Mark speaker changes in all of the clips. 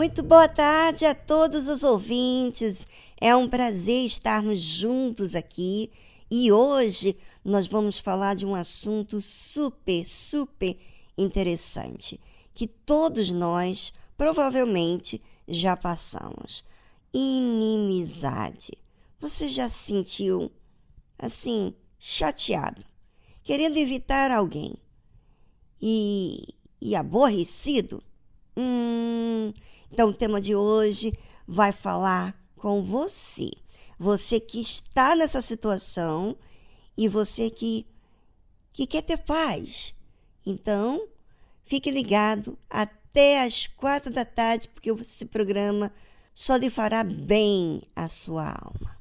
Speaker 1: Muito boa tarde a todos os ouvintes. É um prazer estarmos juntos aqui e hoje nós vamos falar de um assunto super, super interessante que todos nós provavelmente já passamos: inimizade. Você já se sentiu assim, chateado, querendo evitar alguém e, e aborrecido? Hum, então, o tema de hoje vai falar com você. Você que está nessa situação e você que, que quer ter paz. Então, fique ligado até às quatro da tarde, porque esse programa só lhe fará bem à sua alma.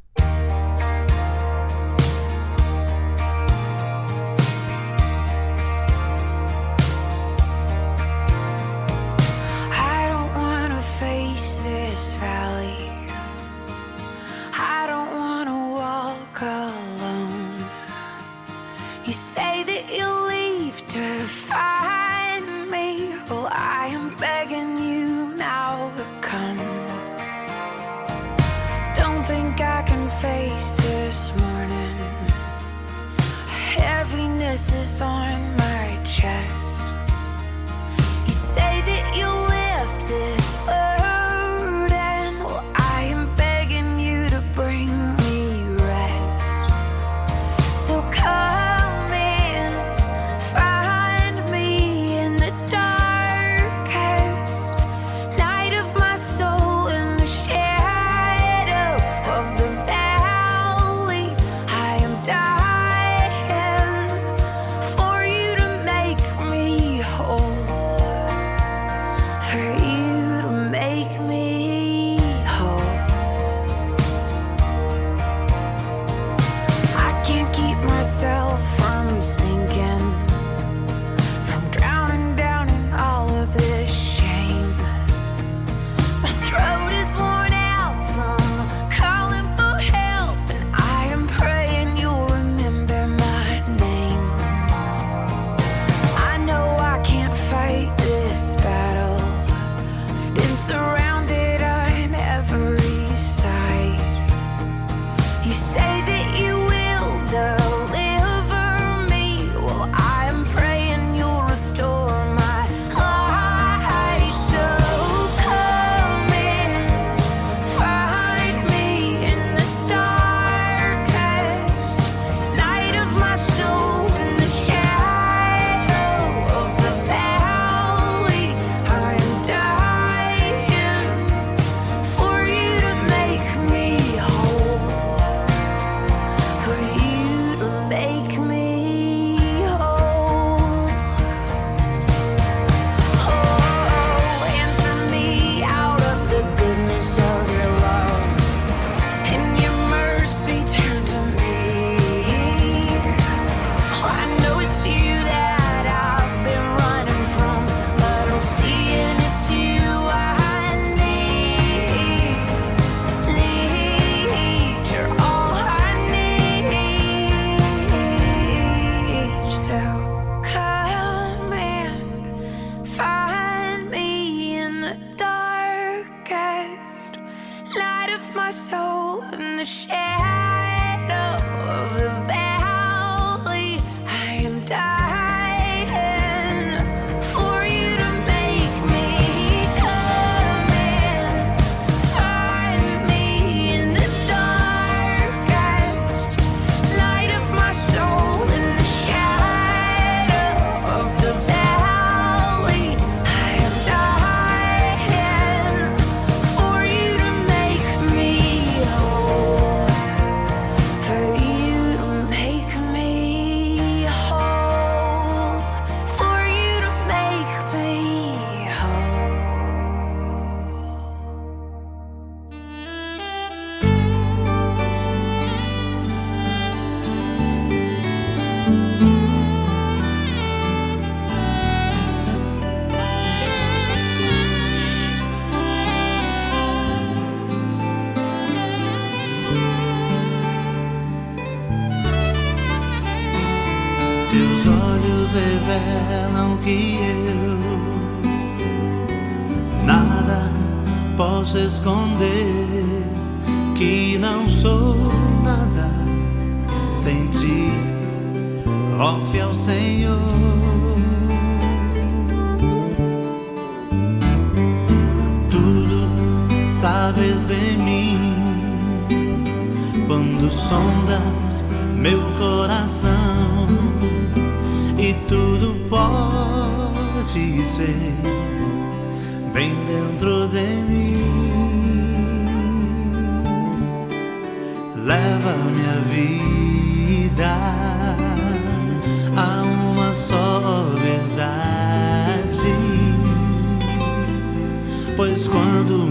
Speaker 2: Revelam que eu nada posso esconder que não sou nada sem ti, ó fiel Senhor. Tudo sabes em mim quando sondas meu coração ver bem dentro de mim. Leva minha vida a uma só verdade, pois quando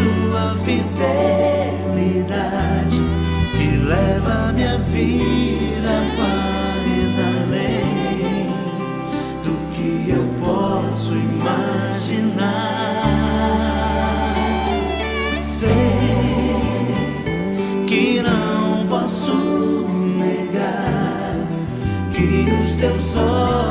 Speaker 2: tua fidelidade que leva minha vida mais além do que eu posso imaginar. Sei que não posso negar que os teus olhos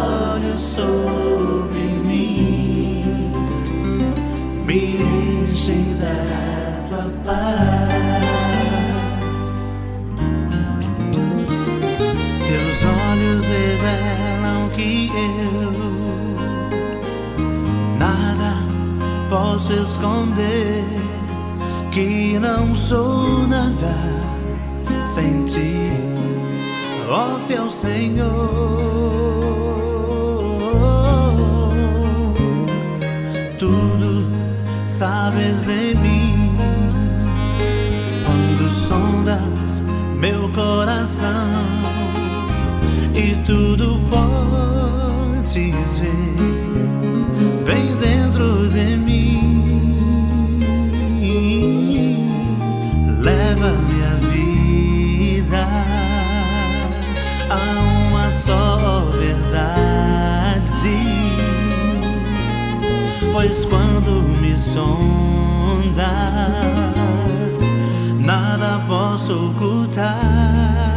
Speaker 2: posso esconder, que não sou nada sem ti, ó fiel Senhor. sabes de mim quando sondas meu coração e tudo pois quando me sondas, nada posso ocultar.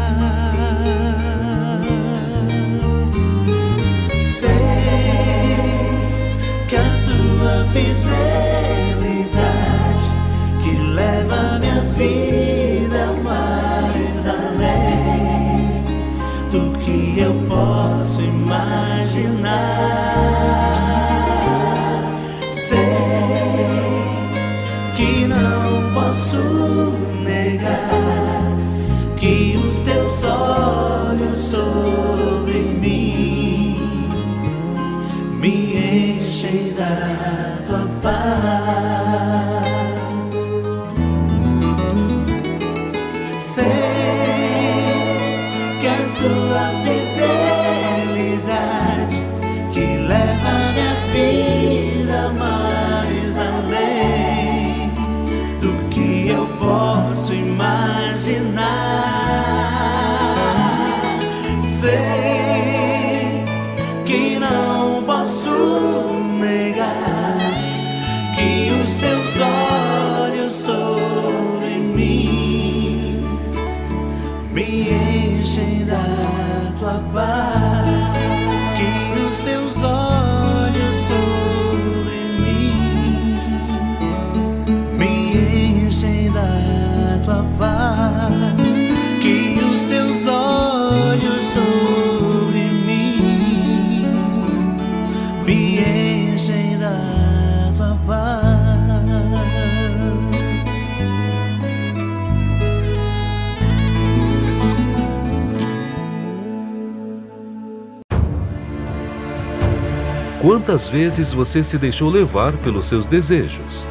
Speaker 3: Quantas vezes você se deixou levar pelos seus desejos?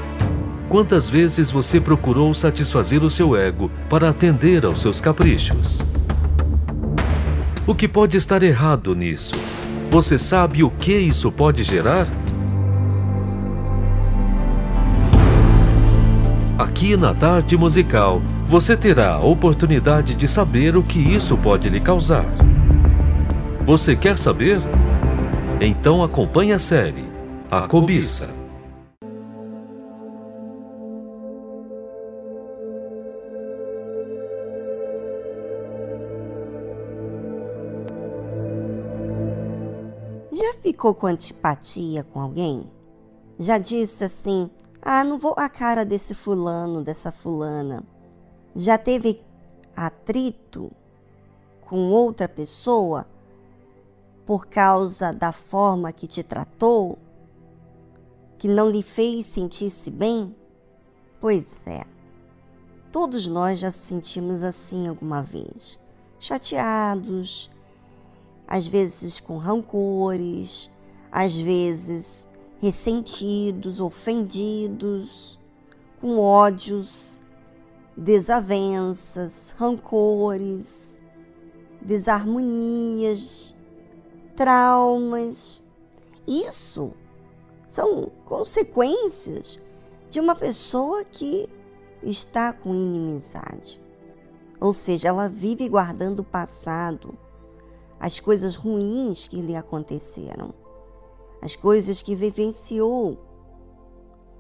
Speaker 3: Quantas vezes você procurou satisfazer o seu ego para atender aos seus caprichos? O que pode estar errado nisso? Você sabe o que isso pode gerar? Aqui na Tarde Musical, você terá a oportunidade de saber o que isso pode lhe causar. Você quer saber? Então acompanhe a série A Cobiça.
Speaker 4: Já ficou com antipatia com alguém? Já disse assim: ah, não vou a cara desse fulano, dessa fulana. Já teve atrito com outra pessoa por causa da forma que te tratou, que não lhe fez sentir-se bem? Pois é, todos nós já se sentimos assim alguma vez, chateados, às vezes com rancores, às vezes ressentidos, ofendidos, com ódios, desavenças, rancores, desarmonias, traumas. Isso são consequências de uma pessoa que está com inimizade. Ou seja, ela vive guardando o passado as coisas ruins que lhe aconteceram, as coisas que vivenciou.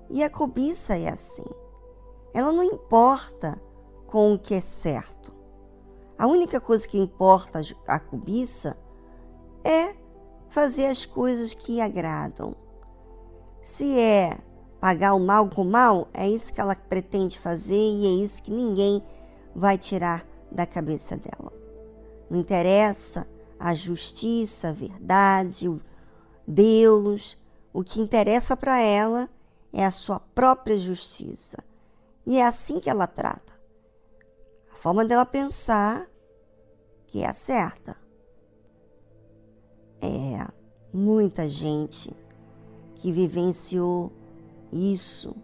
Speaker 4: E a cobiça é assim. Ela não importa com o que é certo. A única coisa que importa a cobiça é fazer as coisas que agradam. Se é pagar o mal com o mal, é isso que ela pretende fazer e é isso que ninguém vai tirar da cabeça dela. Não interessa a justiça, a verdade, o Deus. O que interessa para ela é a sua própria justiça. E é assim que ela trata. A forma dela pensar que é a certa. É muita gente que vivenciou isso.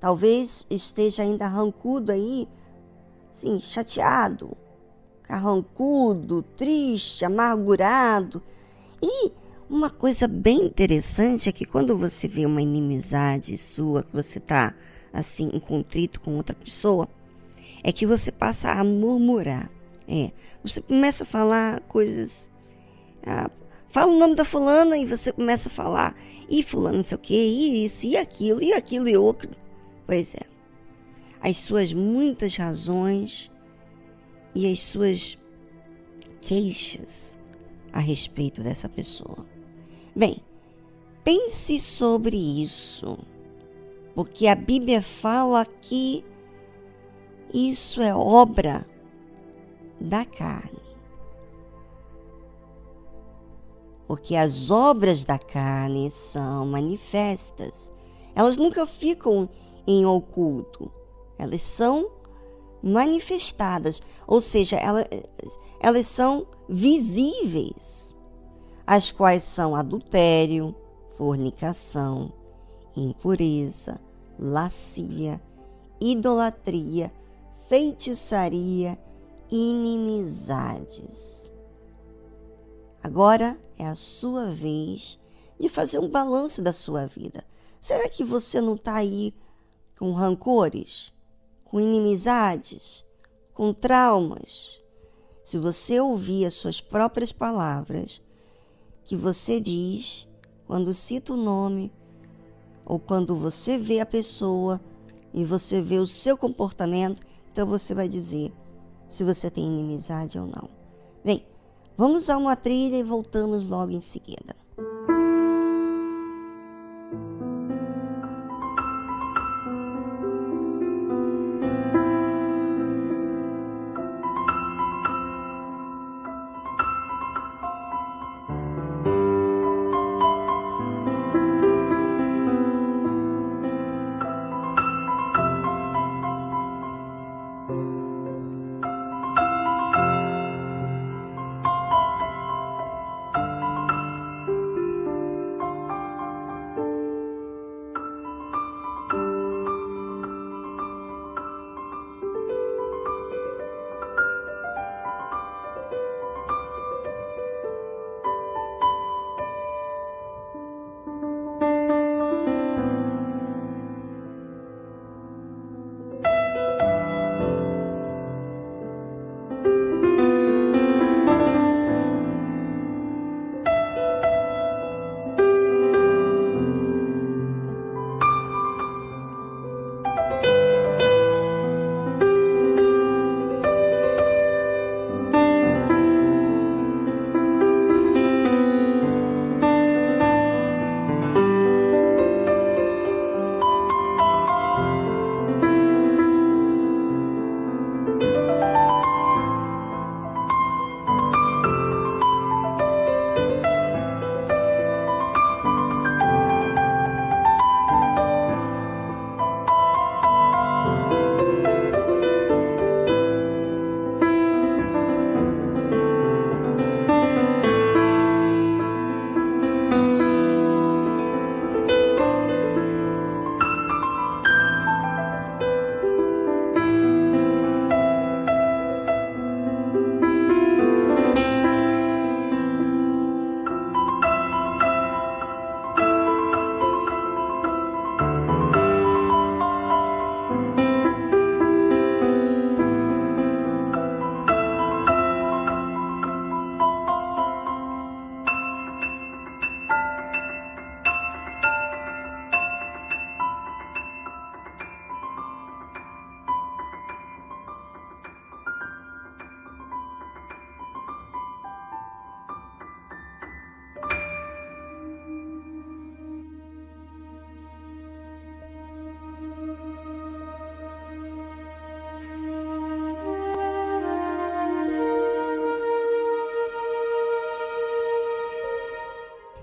Speaker 4: Talvez esteja ainda rancudo aí, sim, chateado, carrancudo, triste, amargurado. E uma coisa bem interessante é que quando você vê uma inimizade sua, que você está assim, em contrito com outra pessoa, é que você passa a murmurar. É, você começa a falar coisas. Ah, fala o nome da fulana e você começa a falar. E fulano não sei o que, e isso, e aquilo, e aquilo e outro. Pois é. As suas muitas razões e as suas queixas a respeito dessa pessoa. Bem, pense sobre isso, porque a Bíblia fala que isso é obra da carne. Porque as obras da carne são manifestas. Elas nunca ficam em oculto. Elas são manifestadas, ou seja, elas, elas são visíveis, as quais são adultério, fornicação, impureza, lascívia, idolatria, feitiçaria, inimizades. Agora é a sua vez de fazer um balanço da sua vida. Será que você não está aí com rancores? com inimizades, com traumas. Se você ouvir as suas próprias palavras que você diz quando cita o nome ou quando você vê a pessoa e você vê o seu comportamento, então você vai dizer se você tem inimizade ou não. Bem, vamos a uma trilha e voltamos logo em seguida.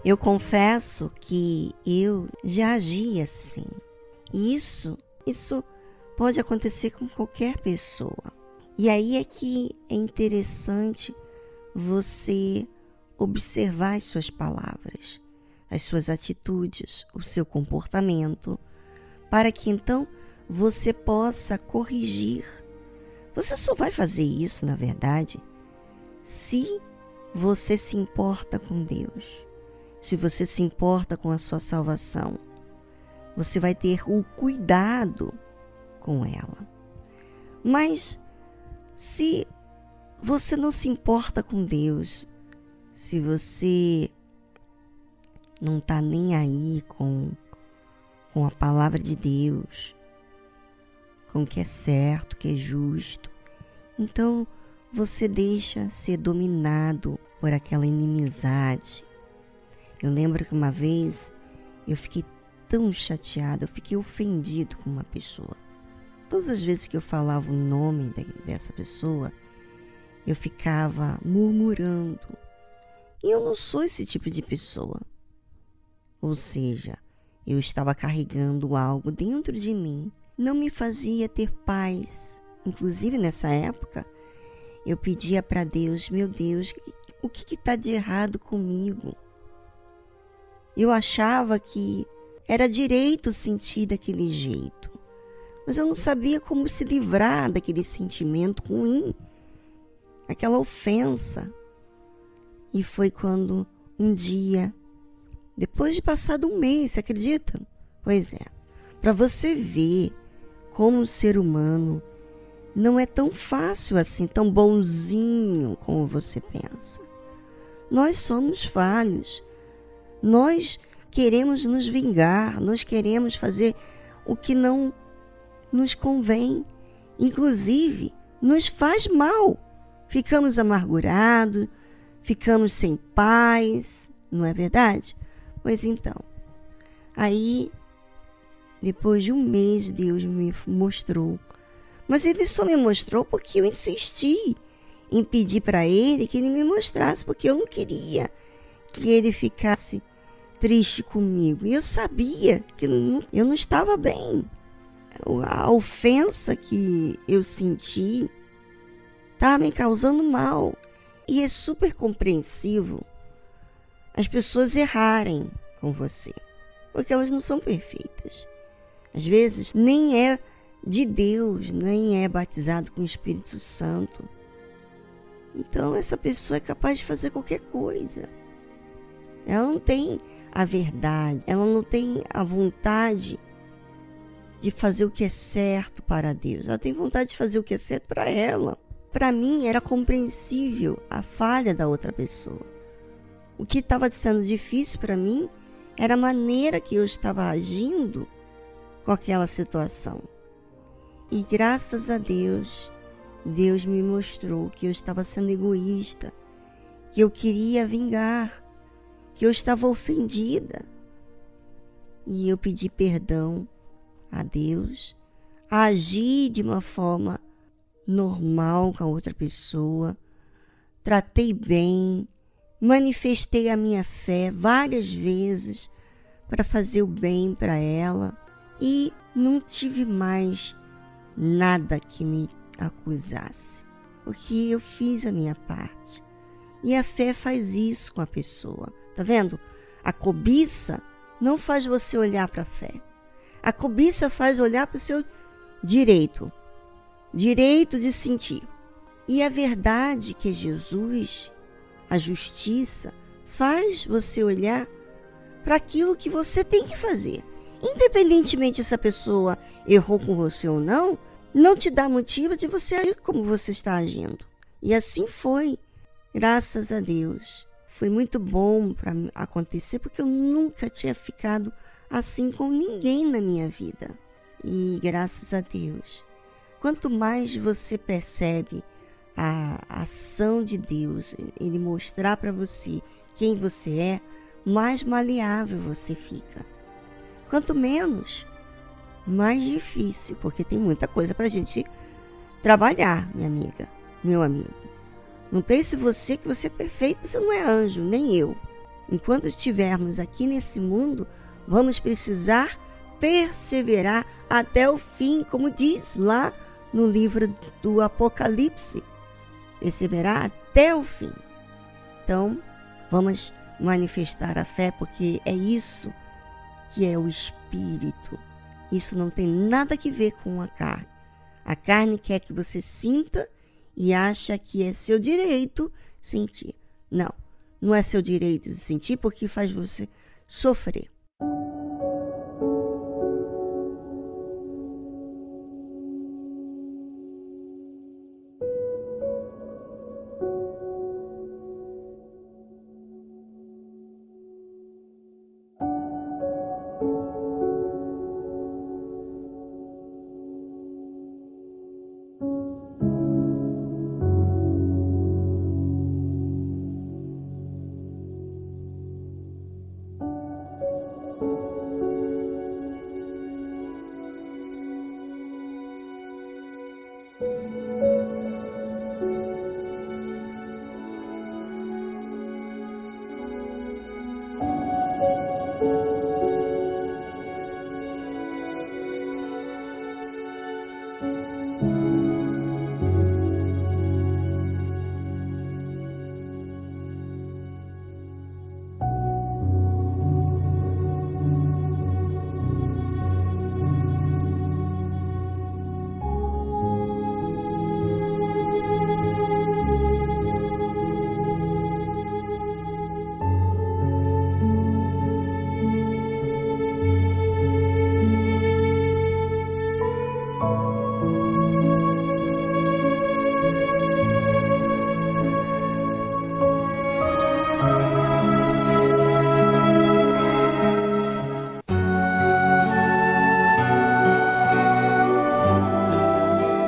Speaker 4: Eu confesso que eu já agi assim. Isso, isso pode acontecer com qualquer pessoa. E aí é que é interessante você observar as suas palavras, as suas atitudes, o seu comportamento, para que então você possa corrigir. Você só vai fazer isso, na verdade, se você se importa com Deus, se você se importa com a sua salvação. Você vai ter o cuidado com ela. Mas se você não se importa com Deus, se você não está nem aí com, com a palavra de Deus, com o que é certo, o que é justo, então você deixa ser dominado por aquela inimizade. Eu lembro que uma vez eu fiquei tão chateada, eu fiquei ofendido com uma pessoa. Todas as vezes que eu falava o nome dessa pessoa, eu ficava murmurando. E eu não sou esse tipo de pessoa. Ou seja, eu estava carregando algo dentro de mim, não me fazia ter paz. Inclusive nessa época, eu pedia para Deus: Meu Deus, o que está de errado comigo? Eu achava que era direito sentir daquele jeito mas eu não sabia como se livrar daquele sentimento ruim, aquela ofensa. E foi quando um dia, depois de passado um mês, você acredita? Pois é, para você ver como o ser humano não é tão fácil assim, tão bonzinho como você pensa. Nós somos falhos. Nós queremos nos vingar, nós queremos fazer o que não nos convém, inclusive nos faz mal. Ficamos amargurados, ficamos sem paz, não é verdade? Pois então, aí, depois de um mês, Deus me mostrou. Mas ele só me mostrou porque eu insisti em pedir para ele que ele me mostrasse, porque eu não queria que ele ficasse triste comigo. E eu sabia que eu não estava bem a ofensa que eu senti tá me causando mal. E é super compreensivo as pessoas errarem com você, porque elas não são perfeitas. Às vezes nem é de Deus, nem é batizado com o Espírito Santo. Então essa pessoa é capaz de fazer qualquer coisa. Ela não tem a verdade, ela não tem a vontade de fazer o que é certo para Deus. Ela tem vontade de fazer o que é certo para ela. Para mim era compreensível a falha da outra pessoa. O que estava sendo difícil para mim era a maneira que eu estava agindo com aquela situação. E graças a Deus, Deus me mostrou que eu estava sendo egoísta, que eu queria vingar, que eu estava ofendida. E eu pedi perdão a Deus, agi de uma forma normal com a outra pessoa, tratei bem, manifestei a minha fé várias vezes para fazer o bem para ela e não tive mais nada que me acusasse, porque eu fiz a minha parte. E a fé faz isso com a pessoa, tá vendo? A cobiça não faz você olhar para a fé. A cobiça faz olhar para o seu direito, direito de sentir. E a verdade que é Jesus, a justiça, faz você olhar para aquilo que você tem que fazer. Independentemente se a pessoa errou com você ou não, não te dá motivo de você agir como você está agindo. E assim foi, graças a Deus. Foi muito bom para acontecer porque eu nunca tinha ficado assim com ninguém na minha vida. E graças a Deus, quanto mais você percebe a ação de Deus, ele mostrar para você quem você é, mais maleável você fica. Quanto menos, mais difícil, porque tem muita coisa para a gente trabalhar, minha amiga, meu amigo. Não pense você que você é perfeito, você não é anjo, nem eu. enquanto estivermos aqui nesse mundo, vamos precisar perseverar até o fim, como diz lá no livro do Apocalipse. Perseverar até o fim. Então, vamos manifestar a fé, porque é isso que é o espírito. Isso não tem nada a ver com a carne. A carne quer que você sinta e acha que é seu direito sentir. Não, não é seu direito de sentir porque faz você sofrer.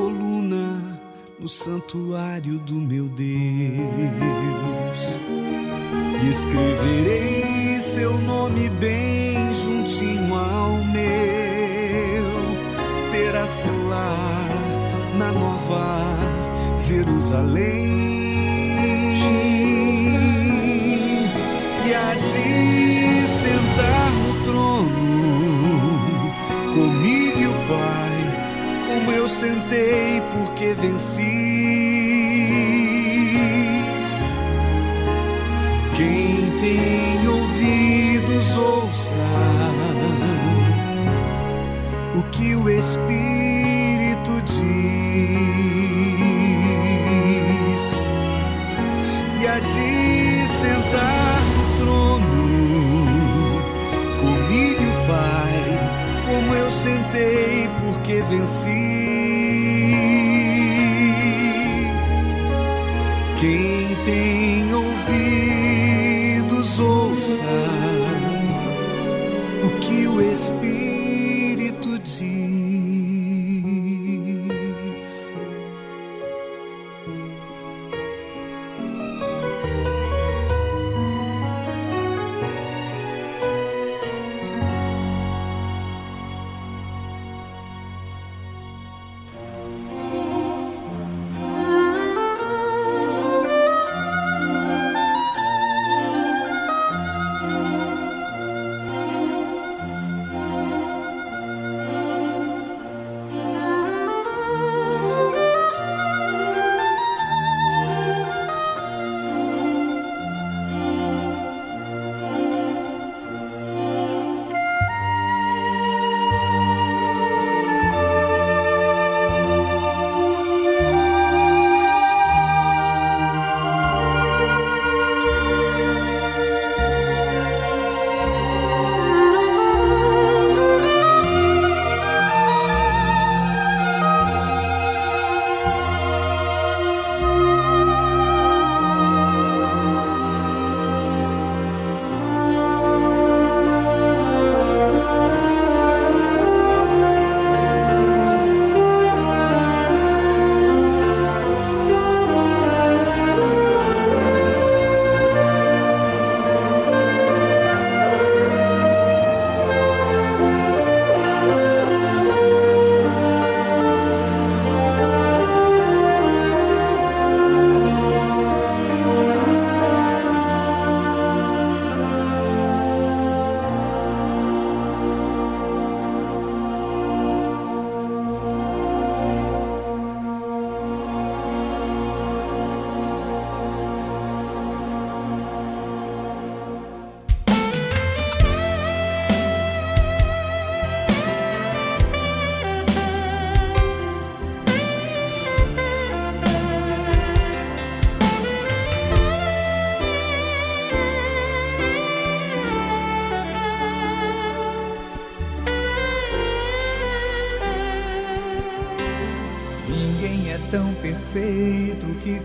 Speaker 5: Coluna no santuário do meu Deus e escreverei seu nome bem juntinho ao meu. Terá seu lar na nova Jerusalém. Sentei porque venci. Quem tem ouvidos, ouça o que o Espírito diz. E há de sentar no trono comigo Pai, como eu sentei porque venci. Quem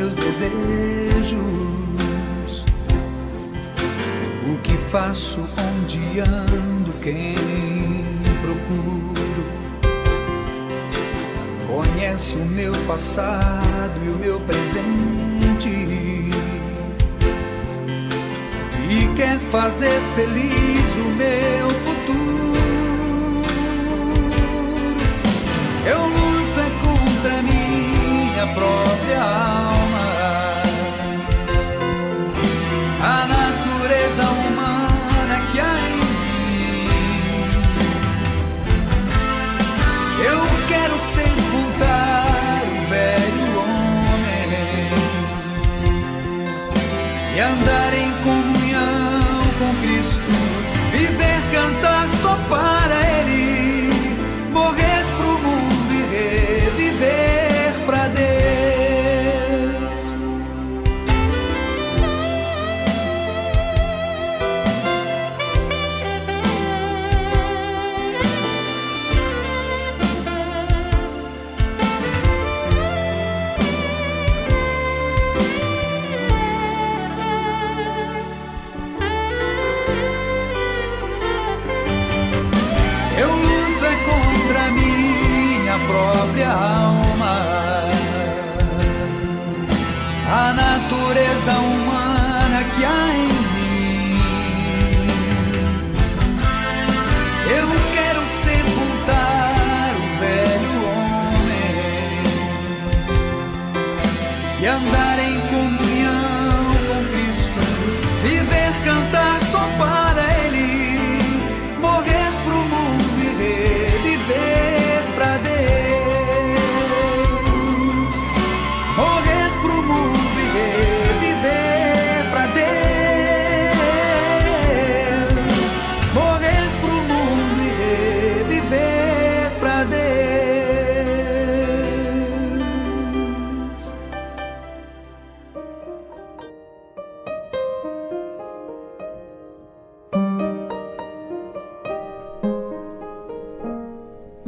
Speaker 6: meus desejos, o que faço, onde ando, quem procuro. Conhece o meu passado e o meu presente e quer fazer feliz o meu futuro.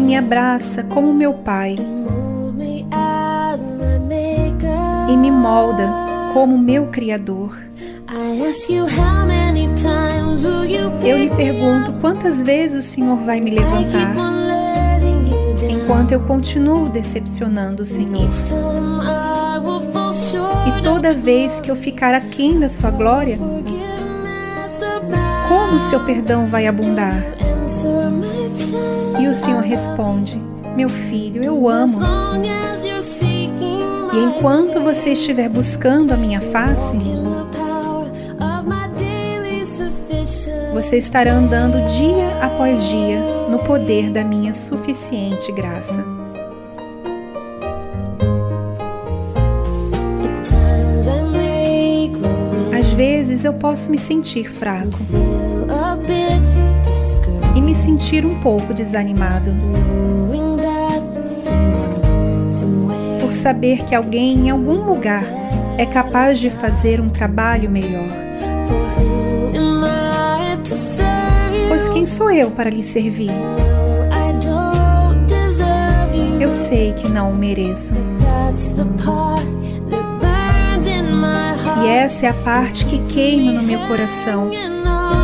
Speaker 1: me abraça como meu Pai e me molda como meu Criador. Eu lhe pergunto quantas vezes o Senhor vai me levantar enquanto eu continuo decepcionando o Senhor. E toda vez que eu ficar aquém da sua glória, como o seu perdão vai abundar? E o Senhor responde: Meu filho, eu amo. E enquanto você estiver buscando a minha face, você estará andando dia após dia no poder da minha suficiente graça. Às vezes eu posso me sentir fraco sentir um pouco desanimado. Por saber que alguém em algum lugar é capaz de fazer um trabalho melhor. Pois quem sou eu para lhe servir? Eu sei que não o mereço. E essa é a parte que queima no meu coração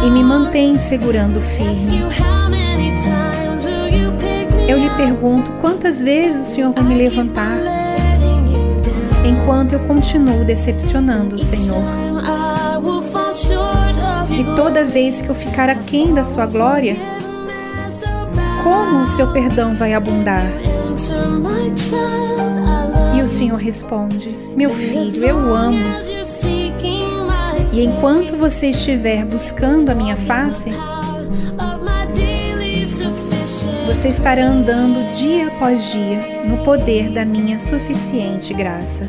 Speaker 1: e me mantém segurando firme. Eu lhe pergunto quantas vezes o Senhor vai me levantar? enquanto eu continuo decepcionando o Senhor. E toda vez que eu ficar aquém da sua glória, como o seu perdão vai abundar? E o Senhor responde: Meu filho, eu amo. e enquanto você estiver buscando a minha face, você estará andando dia após dia no poder da minha suficiente graça.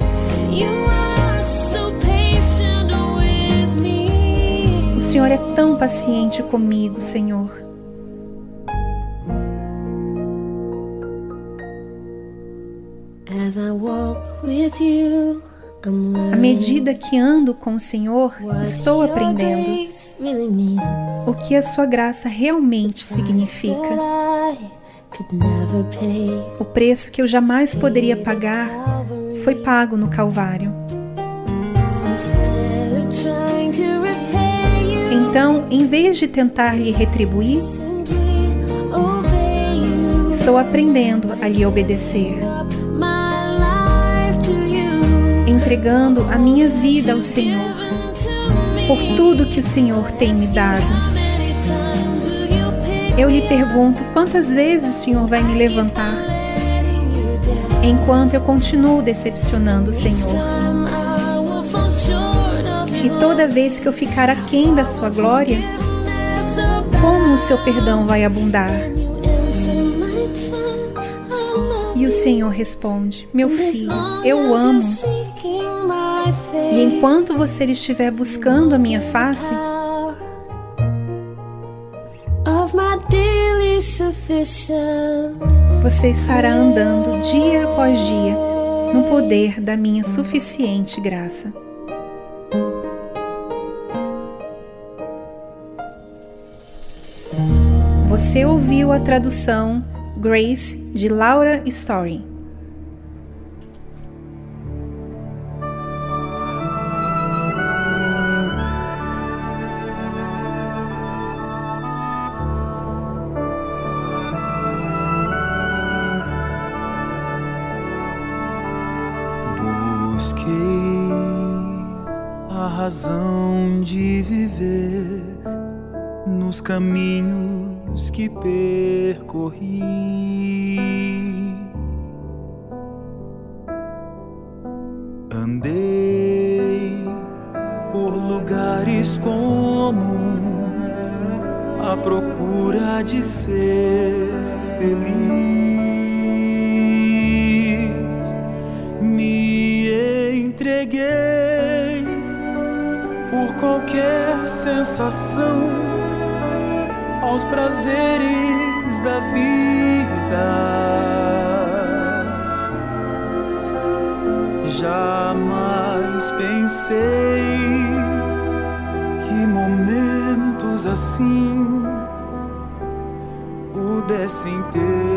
Speaker 1: O Senhor é tão paciente comigo, Senhor. À medida que ando com o Senhor, estou aprendendo o que a sua graça realmente significa. O preço que eu jamais poderia pagar foi pago no Calvário. Então, em vez de tentar lhe retribuir, estou aprendendo a lhe obedecer. Entregando a minha vida ao Senhor, por tudo que o Senhor tem me dado. Eu lhe pergunto quantas vezes o Senhor vai me levantar, enquanto eu continuo decepcionando o Senhor. E toda vez que eu ficar aquém da sua glória, como o seu perdão vai abundar? E o Senhor responde: Meu filho, eu amo e enquanto você estiver buscando a minha face, você estará andando dia após dia no poder da minha suficiente graça. Você ouviu a tradução Grace de Laura Story.
Speaker 7: corri. Andei por lugares comuns à procura de ser feliz. Me entreguei por qualquer sensação pudessem terminar,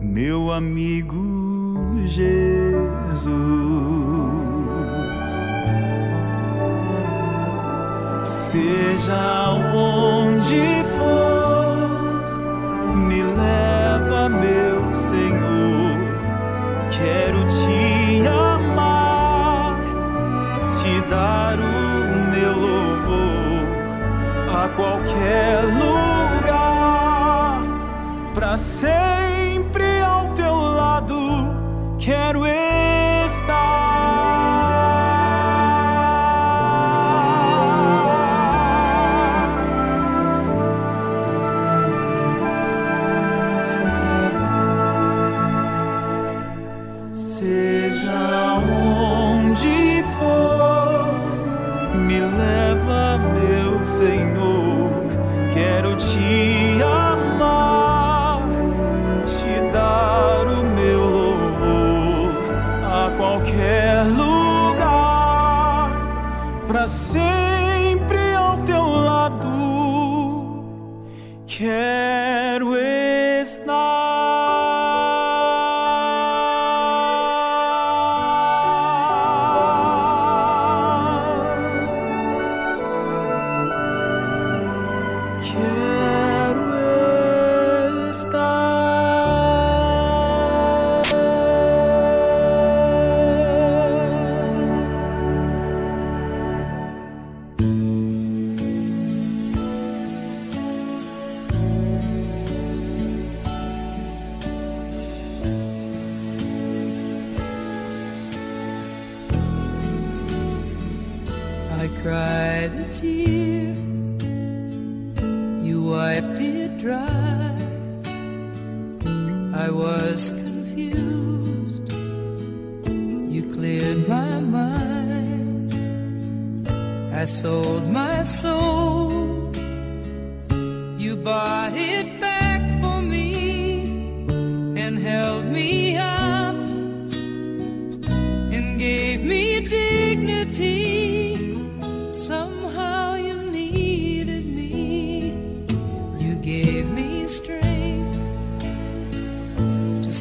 Speaker 7: meu amigo Jesus. Seja onde for, me leva, meu Senhor. Quero te amar, te dar o meu louvor a qualquer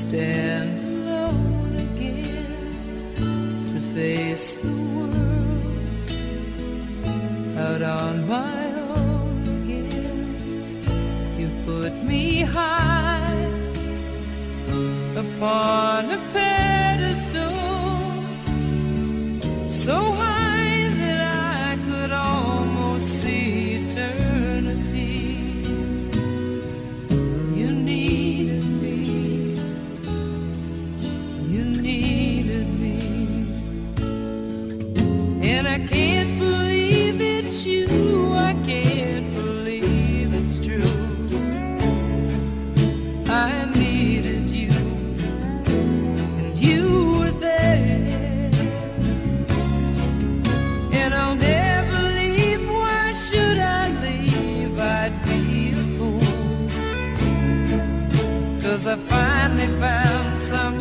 Speaker 8: stand alone again to face the world out on my own again. You put me high upon a pedestal, so high. Cause I
Speaker 6: finally found someone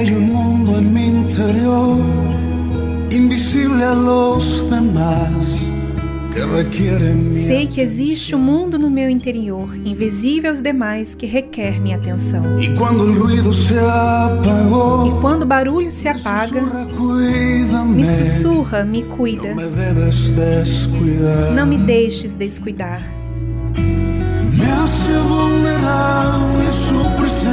Speaker 6: hay un
Speaker 3: mundo en mi interior,
Speaker 9: invisible a los demás. Que requiere mi
Speaker 10: Sei que existe um mundo no meu interior, invisível aos demais, que requer minha atenção.
Speaker 9: E quando o ruído se apagou,
Speaker 10: e quando o barulho se apaga, me sussurra, me cuida.
Speaker 9: Não me,
Speaker 10: Não me deixes descuidar.
Speaker 9: Me hace vulnerável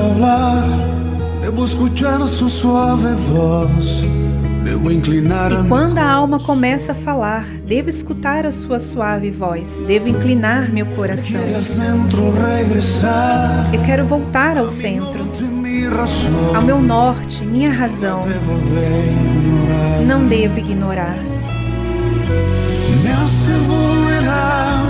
Speaker 9: Empieza a hablar, debo escuchar su suave voz.
Speaker 10: E quando a alma começa a falar, devo escutar a sua suave voz, devo inclinar meu coração. Eu quero voltar ao centro, ao meu norte, minha razão. Não devo ignorar.
Speaker 9: Me hace vulnerable su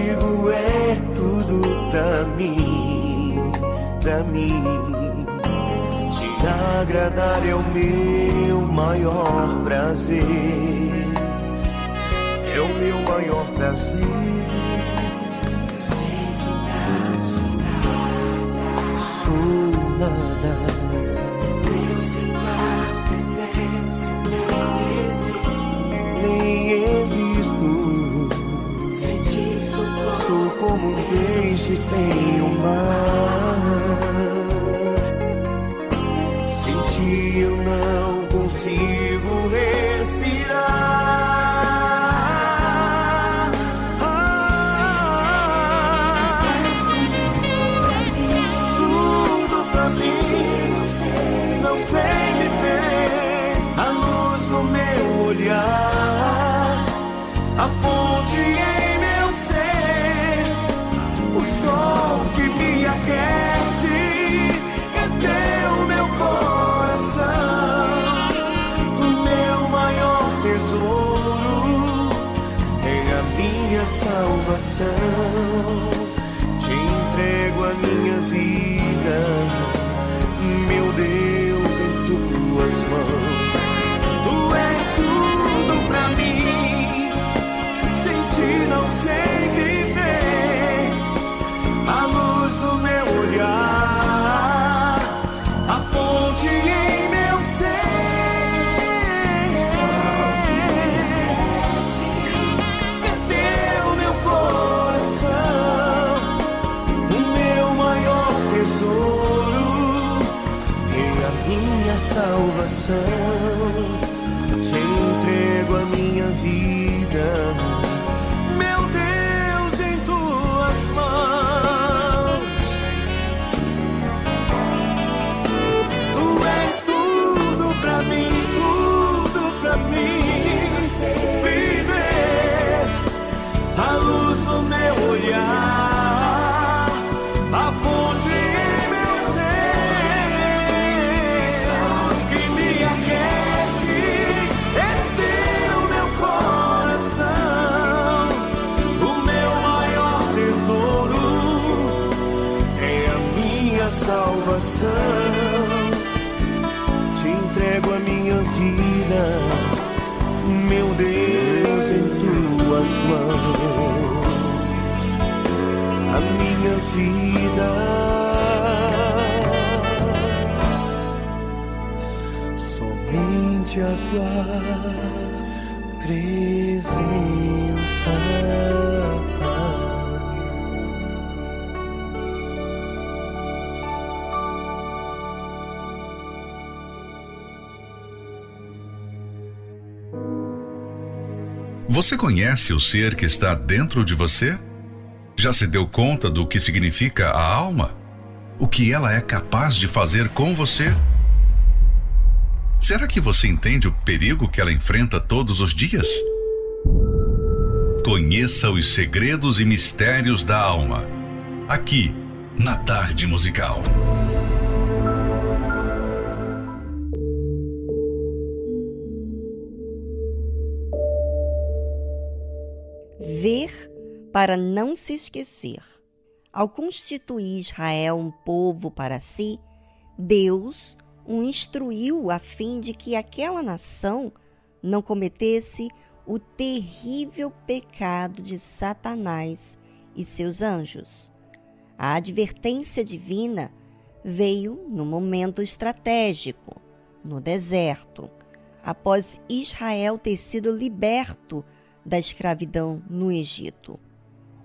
Speaker 11: Contigo é tudo pra mim, pra mim. Te
Speaker 2: agradar é o meu maior prazer, é o meu maior prazer.
Speaker 12: Sei que não sou nada,
Speaker 2: Sou nada,
Speaker 12: sou como
Speaker 2: um peixe sem o mar. Sem eu não consigo tua presença.
Speaker 13: Você conhece o ser que está dentro de você? Já se deu conta do que significa a alma? O que ela é capaz de fazer com você? Será que você entende o perigo que ela enfrenta todos os dias? Conheça os segredos e mistérios da alma. Aqui, na Tarde Musical.
Speaker 4: Ver para não se esquecer. Ao constituir Israel um povo para si, Deus o instruiu a fim de que aquela nação não cometesse o terrível pecado de Satanás e seus anjos. A advertência divina veio no momento estratégico, no deserto, após Israel ter sido liberto da escravidão no Egito.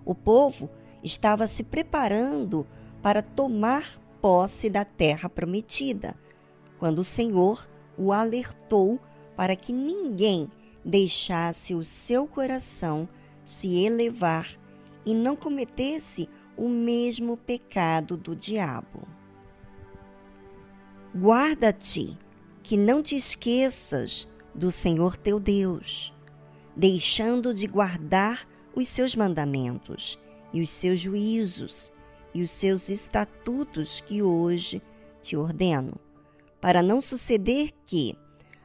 Speaker 4: O povo estava se preparando para tomar posse da terra prometida, quando o Senhor o alertou para que ninguém deixasse o seu coração se elevar e não cometesse o mesmo pecado do diabo. Guarda-te, que não te esqueças do Senhor teu Deus, deixando de guardar os seus mandamentos e os seus juízos e os seus estatutos que hoje te ordeno, para não suceder que,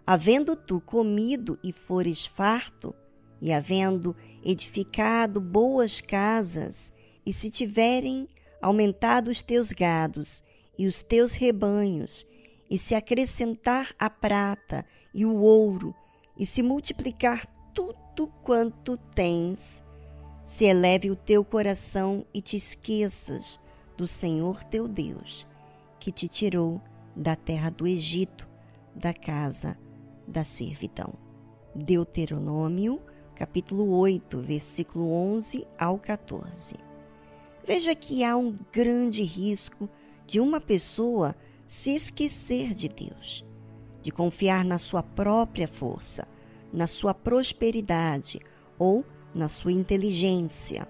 Speaker 4: havendo tu comido e fores farto, E havendo edificado boas casas, e se tiverem aumentado os teus gados e os teus rebanhos, e se acrescentar a prata e o ouro, e se multiplicar tudo quanto tens, se eleve o teu coração e te esqueças do Senhor teu Deus, que te tirou da terra do Egito, da casa da servidão. Deuteronômio, capítulo 8, versículo 11 ao 14. Veja que há um grande risco de uma pessoa se esquecer de Deus, de confiar na sua própria força, na sua prosperidade ou na sua inteligência.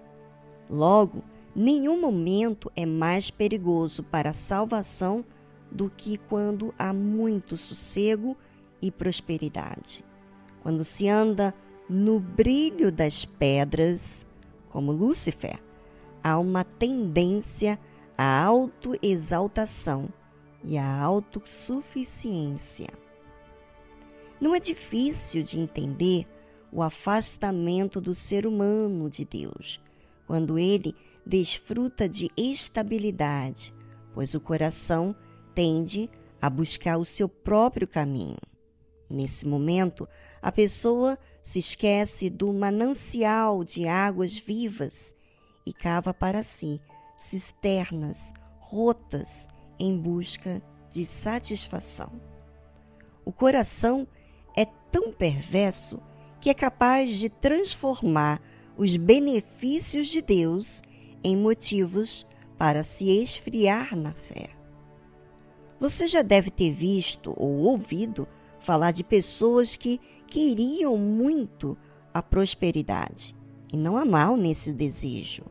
Speaker 4: Logo, nenhum momento é mais perigoso para a salvação do que quando há muito sossego e prosperidade. Quando se anda no brilho das pedras, como Lúcifer, há uma tendência à autoexaltação e à autossuficiência. Não é difícil de entender o afastamento do ser humano de Deus, quando ele desfruta de estabilidade, pois o coração tende a buscar o seu próprio caminho. Nesse momento, a pessoa se esquece do manancial de águas vivas e cava para si cisternas rotas em busca de satisfação. O coração é tão perverso que é capaz de transformar os benefícios de Deus em motivos para se esfriar na fé. Você já deve ter visto ou ouvido falar de pessoas que queriam muito a prosperidade. E não há mal nesse desejo,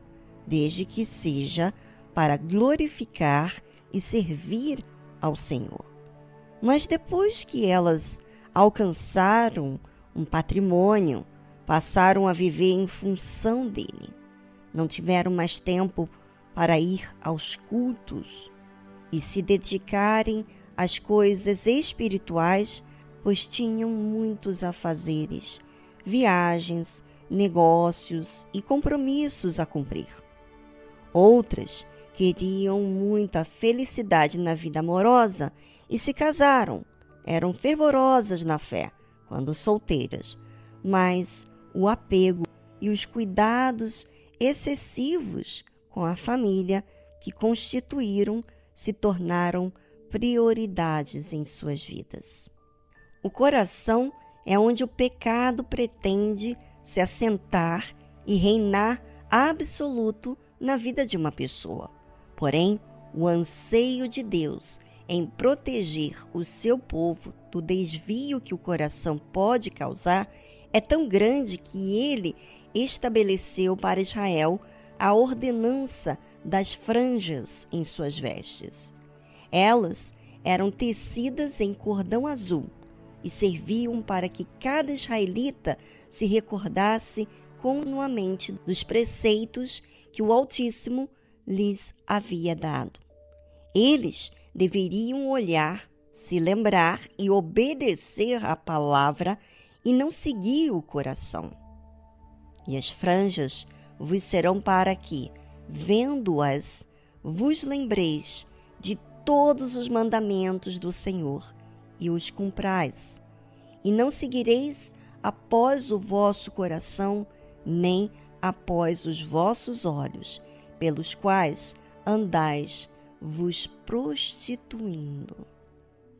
Speaker 4: desde que seja para glorificar e servir ao Senhor. Mas depois que elas alcançaram um patrimônio, passaram a viver em função dele. Não tiveram mais tempo para ir aos cultos e se dedicarem às coisas espirituais, pois tinham muitos afazeres, viagens, negócios e compromissos a cumprir. Outras queriam muita felicidade na vida amorosa e se casaram. Eram fervorosas na fé quando solteiras, mas o apego e os cuidados excessivos com a família que constituíram se tornaram prioridades em suas vidas. O coração é onde o pecado pretende se assentar e reinar absoluto na vida de uma pessoa. Porém, o anseio de Deus em proteger o seu povo do desvio que o coração pode causar é tão grande que ele estabeleceu para Israel a ordenança das franjas em suas vestes. Elas eram tecidas em cordão azul e serviam para que cada israelita se recordasse continuamente dos preceitos que o Altíssimo lhes havia dado. Eles deveriam olhar, se lembrar e obedecer à palavra e não seguir o coração. E as franjas vos serão para que, vendo-as, vos lembreis de todos os mandamentos do Senhor e os cumprais. E não seguireis após o vosso coração, nem após os vossos olhos, pelos quais andais vos prostituindo.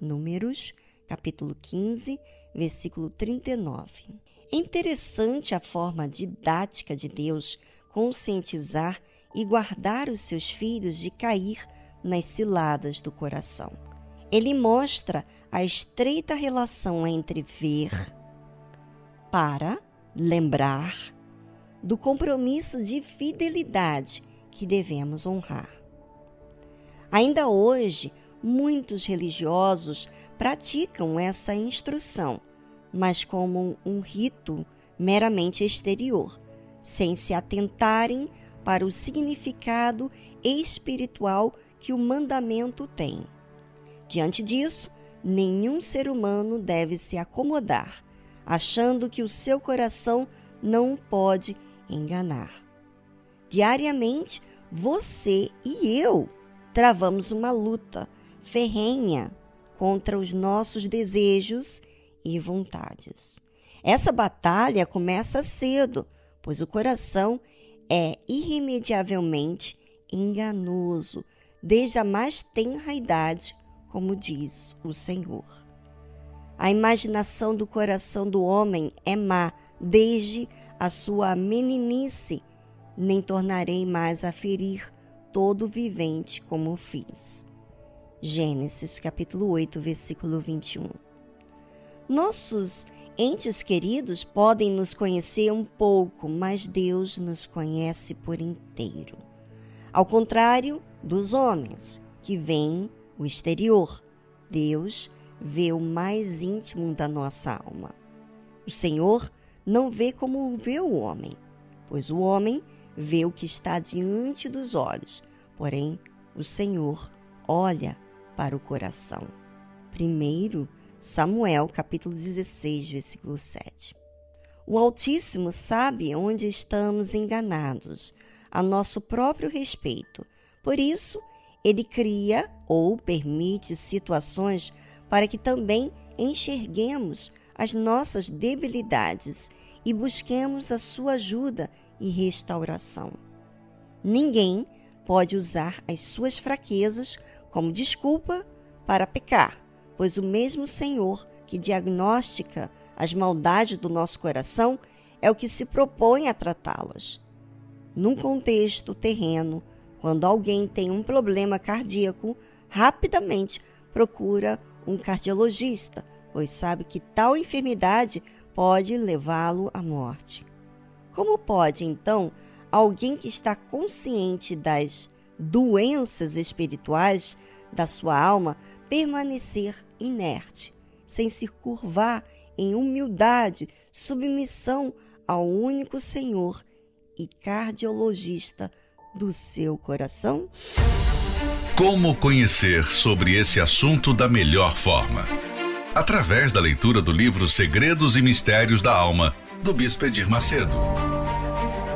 Speaker 4: Números, capítulo 15, versículo 39. É interessante a forma didática de Deus conscientizar e guardar os seus filhos de cair nas ciladas do coração. Ele mostra a estreita relação entre ver, para, lembrar, do compromisso de fidelidade que devemos honrar. Ainda hoje, muitos religiosos praticam essa instrução, mas como um rito meramente exterior, sem se atentarem para o significado espiritual que o mandamento tem. Diante disso, nenhum ser humano deve se acomodar, achando que o seu coração não pode enganar. Diariamente, você e eu travamos uma luta ferrenha contra os nossos desejos e vontades. Essa batalha começa cedo, pois o coração é irremediavelmente enganoso desde a mais tenra idade, como diz o Senhor. A imaginação do coração do homem é má desde a sua meninice, nem tornarei mais a ferir todo vivente como fiz. Gênesis capítulo 8, versículo 21. Nossos entes queridos podem nos conhecer um pouco, mas Deus nos conhece por inteiro. Ao contrário dos homens, que veem o exterior, Deus vê o mais íntimo da nossa alma. O Senhor não vê como vê o homem, pois o homem vê o que está diante dos olhos, porém o Senhor olha para o coração. Primeiro Samuel, capítulo 16, versículo 7. O Altíssimo sabe onde estamos enganados a nosso próprio respeito. Por isso, ele cria ou permite situações para que também enxerguemos as nossas debilidades e busquemos a sua ajuda e restauração. Ninguém pode usar as suas fraquezas como desculpa para pecar pois o mesmo Senhor que diagnostica as maldades do nosso coração é o que se propõe a tratá-las. Num contexto terreno, quando alguém tem um problema cardíaco, rapidamente procura um cardiologista, pois sabe que tal enfermidade pode levá-lo à morte. Como pode, então, alguém que está consciente das doenças espirituais da sua alma permanecer inerte, sem se curvar em humildade, submissão ao único Senhor e cardiologista do seu coração?
Speaker 13: Como conhecer sobre esse assunto da melhor forma? Através da leitura do livro Segredos e Mistérios da Alma, do Bispo Edir Macedo.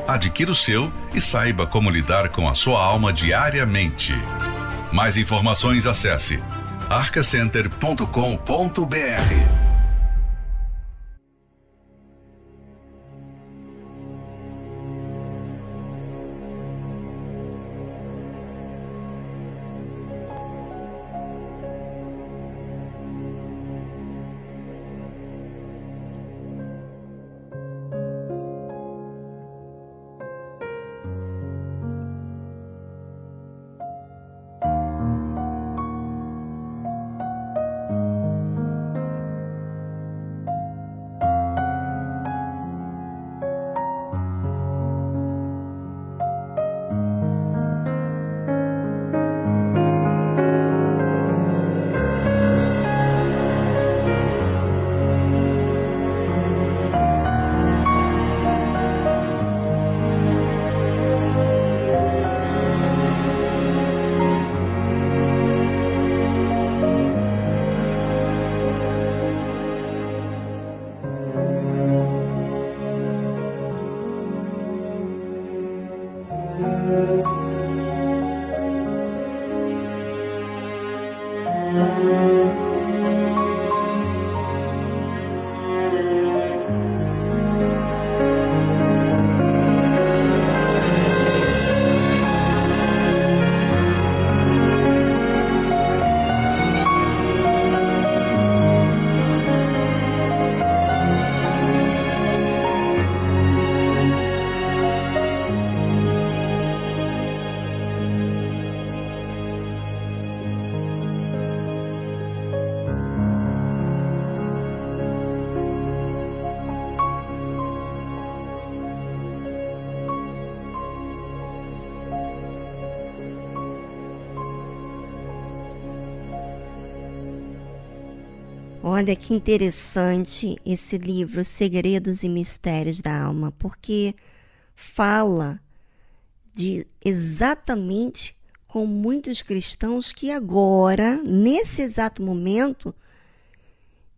Speaker 13: Adquira o seu e saiba como lidar com a sua alma diariamente. Mais informações acesse arcacenter.com.br.
Speaker 4: Olha que interessante esse livro, Segredos e Mistérios da Alma, porque fala de exatamente com muitos cristãos que agora, nesse exato momento,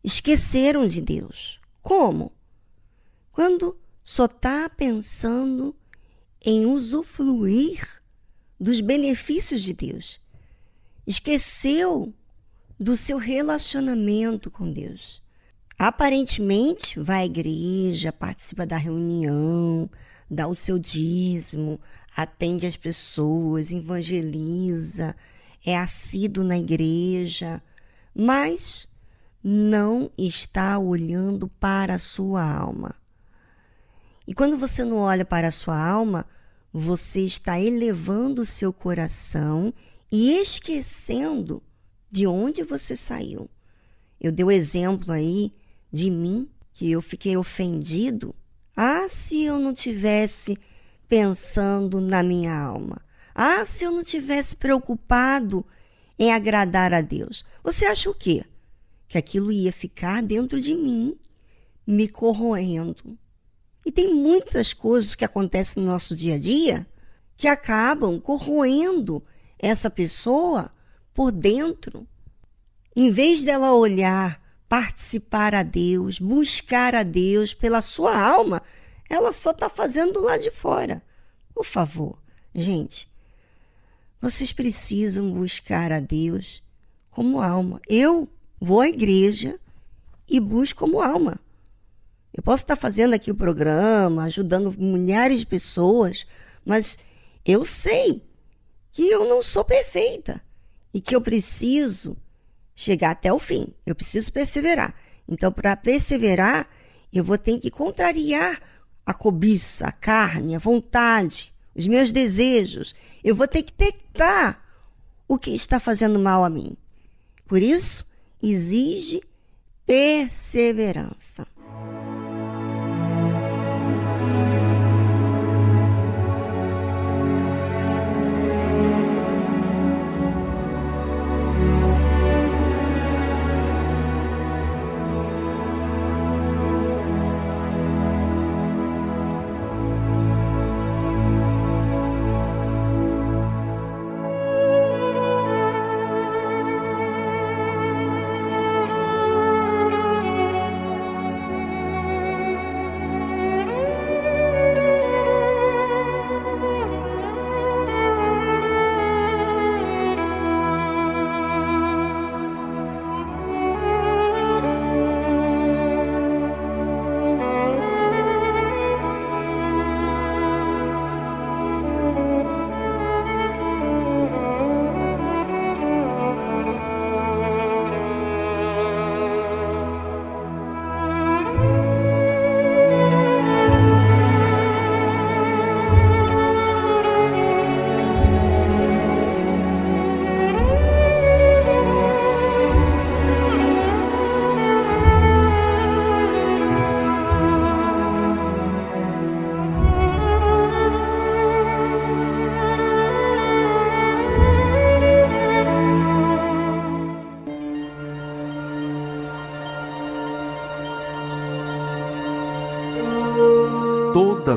Speaker 4: esqueceram de Deus. Como? Quando só está pensando em usufruir dos benefícios de Deus. Esqueceu do seu relacionamento com Deus. Aparentemente, vai à igreja, participa da reunião, dá o seu dízimo, atende as pessoas, evangeliza, é assíduo na igreja, mas não está olhando para a sua alma. E quando você não olha para a sua alma, você está elevando o seu coração e esquecendo de onde você saiu. Eu dei o exemplo aí de mim, que eu fiquei ofendido. Ah, se eu não tivesse pensando na minha alma. Ah, se eu não tivesse preocupado em agradar a Deus. Você acha o quê? Que aquilo ia ficar dentro de mim, me corroendo. E tem muitas coisas que acontecem no nosso dia a dia que acabam corroendo essa pessoa por dentro. Em vez dela olhar, participar a Deus, buscar a Deus pela sua alma, ela só está fazendo lá de fora. Por favor, gente, vocês precisam buscar a Deus como alma. Eu vou à igreja e busco como alma. Eu posso estar fazendo aqui o programa, ajudando milhares de pessoas, mas eu sei que eu não sou perfeita e que eu preciso chegar até o fim. Eu preciso perseverar. Então, para perseverar, eu vou ter que contrariar a cobiça, a carne, a vontade, os meus desejos. Eu vou ter que detectar o que está fazendo mal a mim. Por isso, exige perseverança.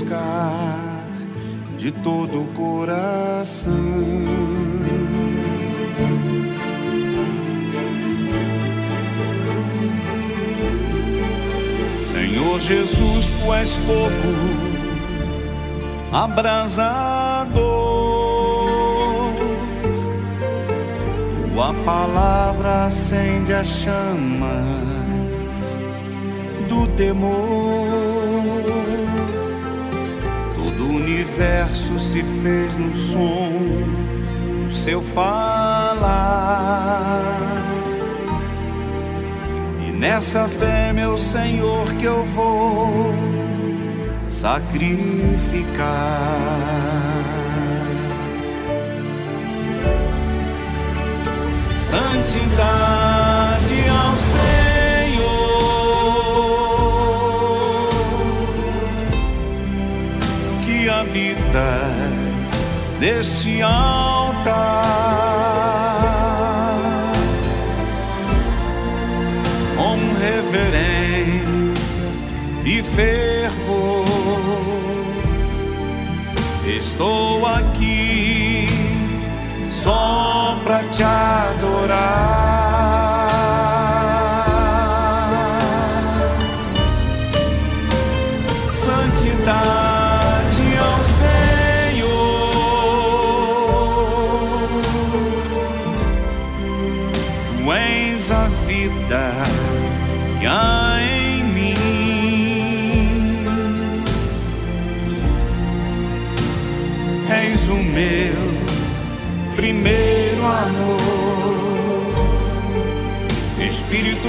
Speaker 2: Buscar de todo o coração. Senhor Jesus, tu és fogo abrasador. Tua palavra acende as chamas do temor. Universo se fez no som do seu falar. E nessa fé, meu Senhor, que eu vou sacrificar. Santidade ao Senhor, habitas neste altar. Com reverência e fervor, estou aqui só pra te adorar.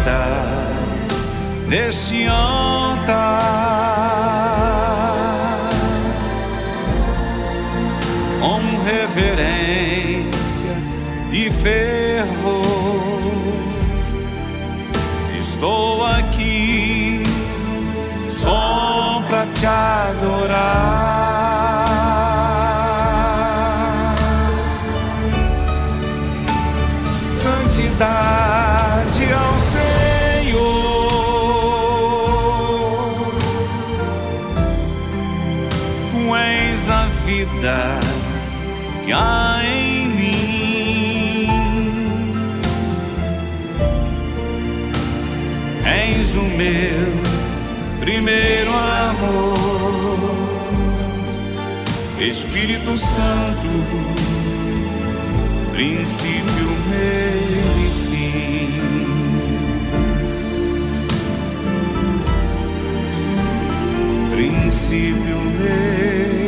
Speaker 2: Habitas neste altar. Com reverência e fervor, estou aqui só pra te adorar. Santidade vida que há em mim. És o meu primeiro amor, Espírito Santo, princípio, fim. Princípio, meio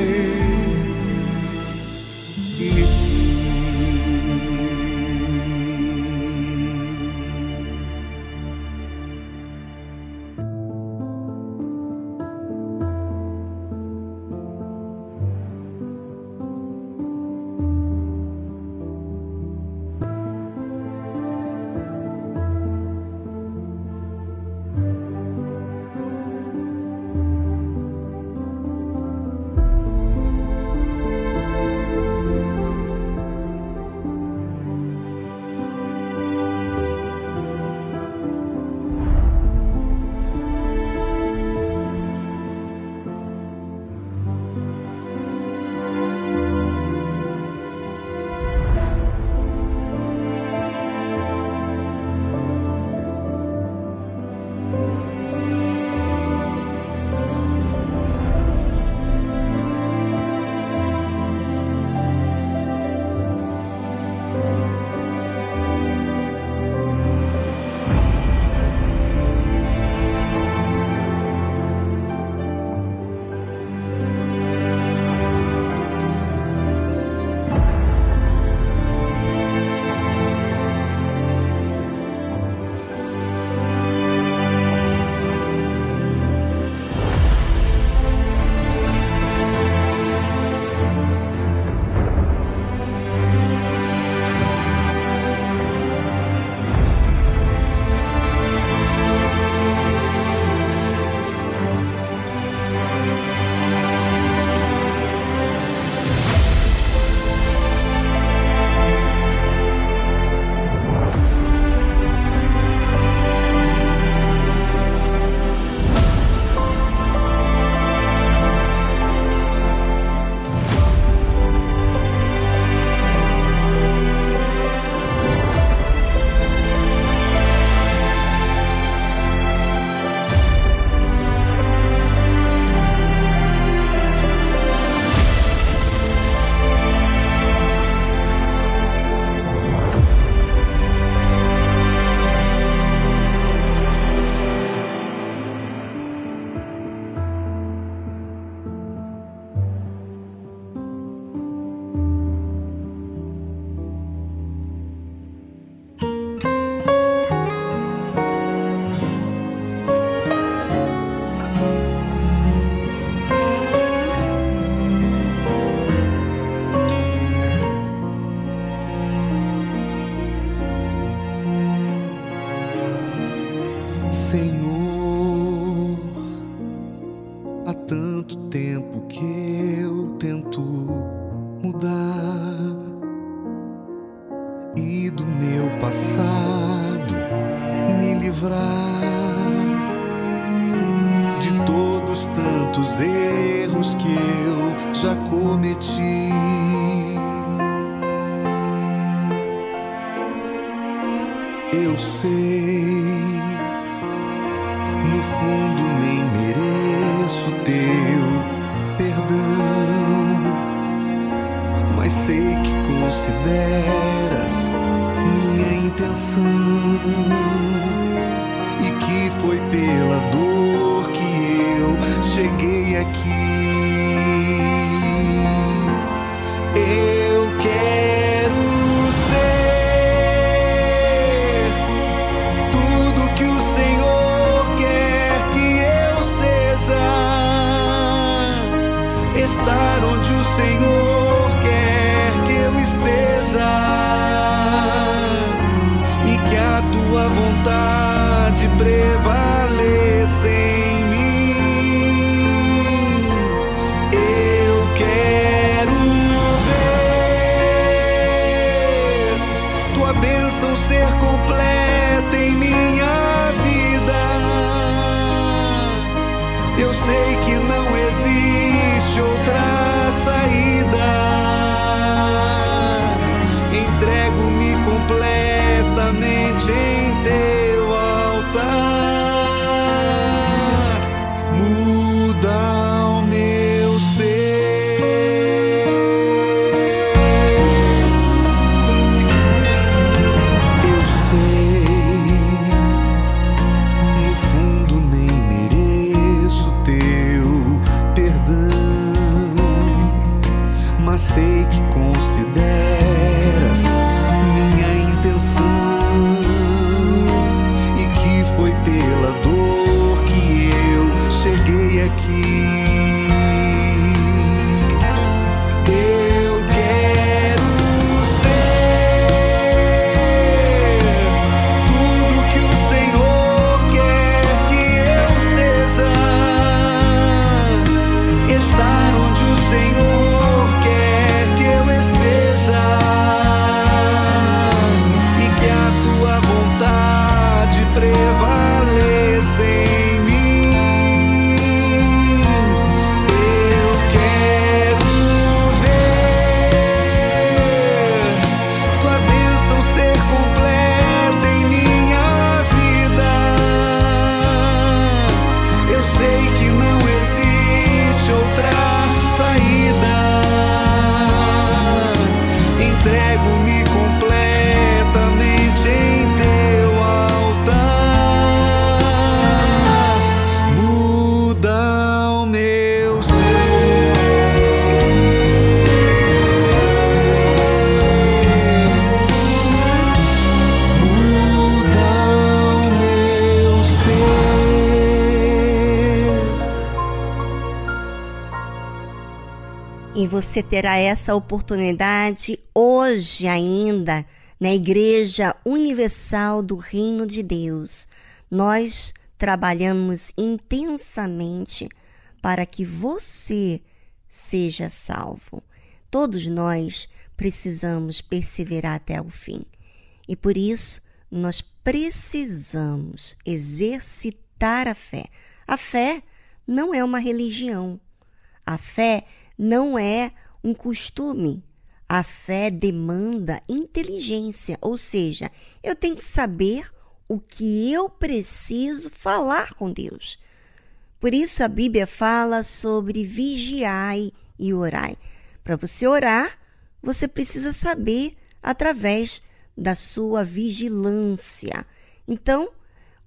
Speaker 4: você terá essa oportunidade hoje ainda na Igreja Universal do Reino de Deus. Nós trabalhamos intensamente para que você seja salvo. Todos nós precisamos perseverar até o fim. E por isso, nós precisamos exercitar a fé. A fé não é uma religião. A fé não é um costume. A fé demanda inteligência, ou seja, eu tenho que saber o que eu preciso falar com Deus. Por isso a Bíblia fala sobre vigiai e orai. Para você orar, você precisa saber através da sua vigilância. Então,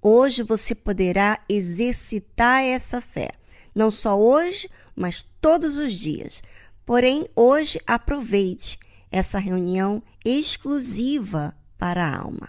Speaker 4: hoje você poderá exercitar essa fé. Não só hoje, mas todos os dias. Porém, hoje aproveite essa reunião exclusiva para a alma.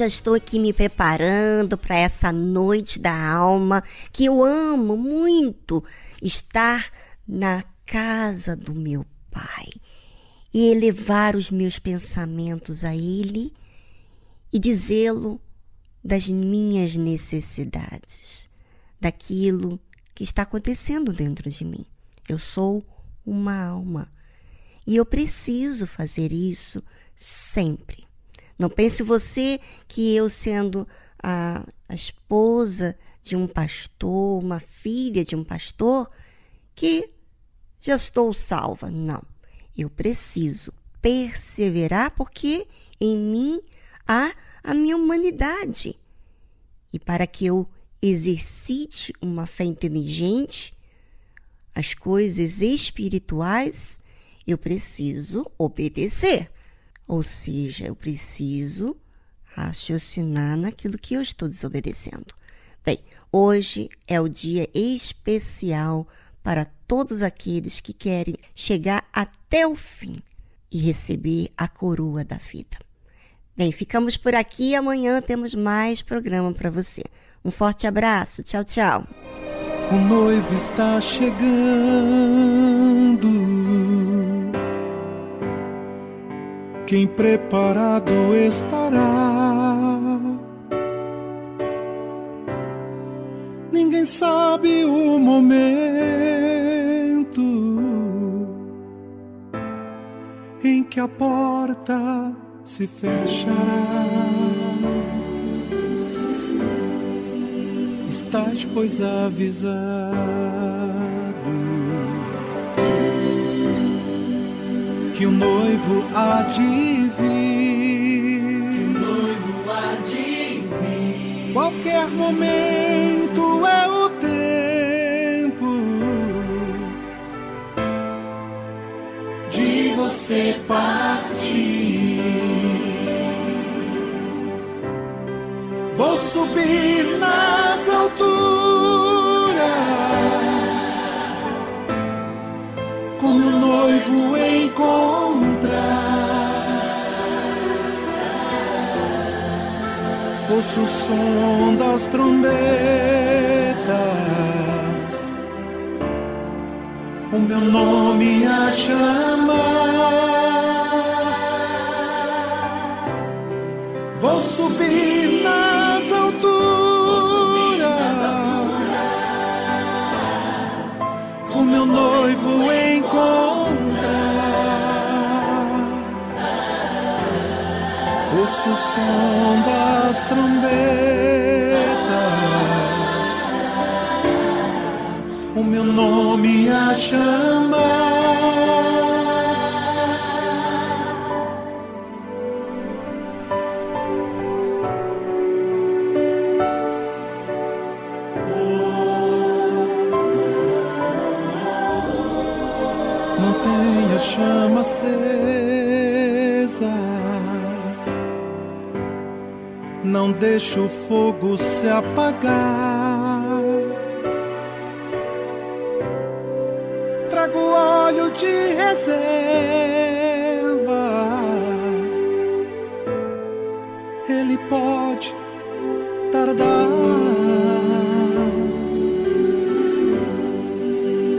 Speaker 4: Já, estou aqui me preparando para essa noite da alma, que eu amo muito estar na casa do meu Pai e elevar os meus pensamentos a Ele e dizê-lo das minhas necessidades, daquilo que está acontecendo dentro de mim. Eu sou uma alma e eu preciso fazer isso sempre. Não pense você que eu, sendo a, a esposa de um pastor, uma filha de um pastor, que já estou salva. Não. Eu preciso perseverar porque em mim há a minha humanidade. E para que eu exercite uma fé inteligente, as coisas espirituais, eu preciso obedecer. Ou seja, eu preciso raciocinar naquilo que eu estou desobedecendo. Bem, hoje é o dia especial para todos aqueles que querem chegar até o fim e receber a coroa da vida. Bem, ficamos por aqui. Amanhã temos mais programa para você. Um forte abraço. Tchau, tchau.
Speaker 14: O noivo está chegando. Quem preparado estará. Ninguém sabe o momento em que a porta se fechará. Estás, pois, avisado que o noivo há de vir.
Speaker 2: Que o noivo há de vir.
Speaker 14: Qualquer momento é o tempo
Speaker 2: de você partir.
Speaker 14: Vou subir nas alturas com meu noivo encontrar. Ouço o som das trombetas, o meu nome a chamar. Vou subir nas Não deixe o fogo se apagar. Trago óleo de reserva. Ele pode tardar.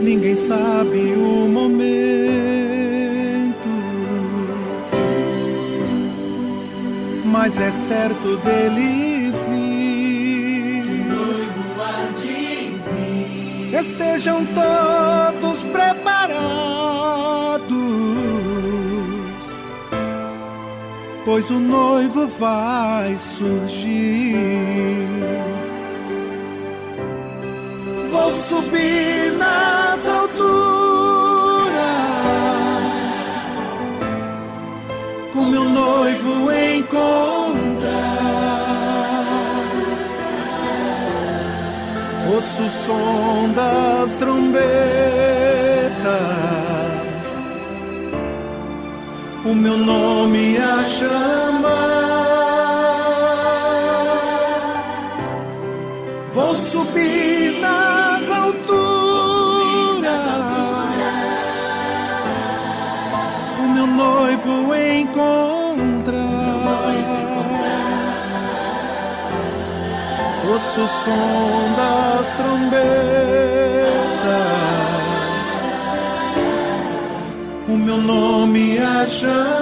Speaker 14: Ninguém sabe o momento mas é certo dele pois o noivo vai surgir. Vou subir nas alturas com meu noivo encontrar. Ouço o som das trombetas, meu nome é a chama. Vou subir nas alturas. O meu noivo encontrar. Ouço o som das trombetas. meu nome é chama.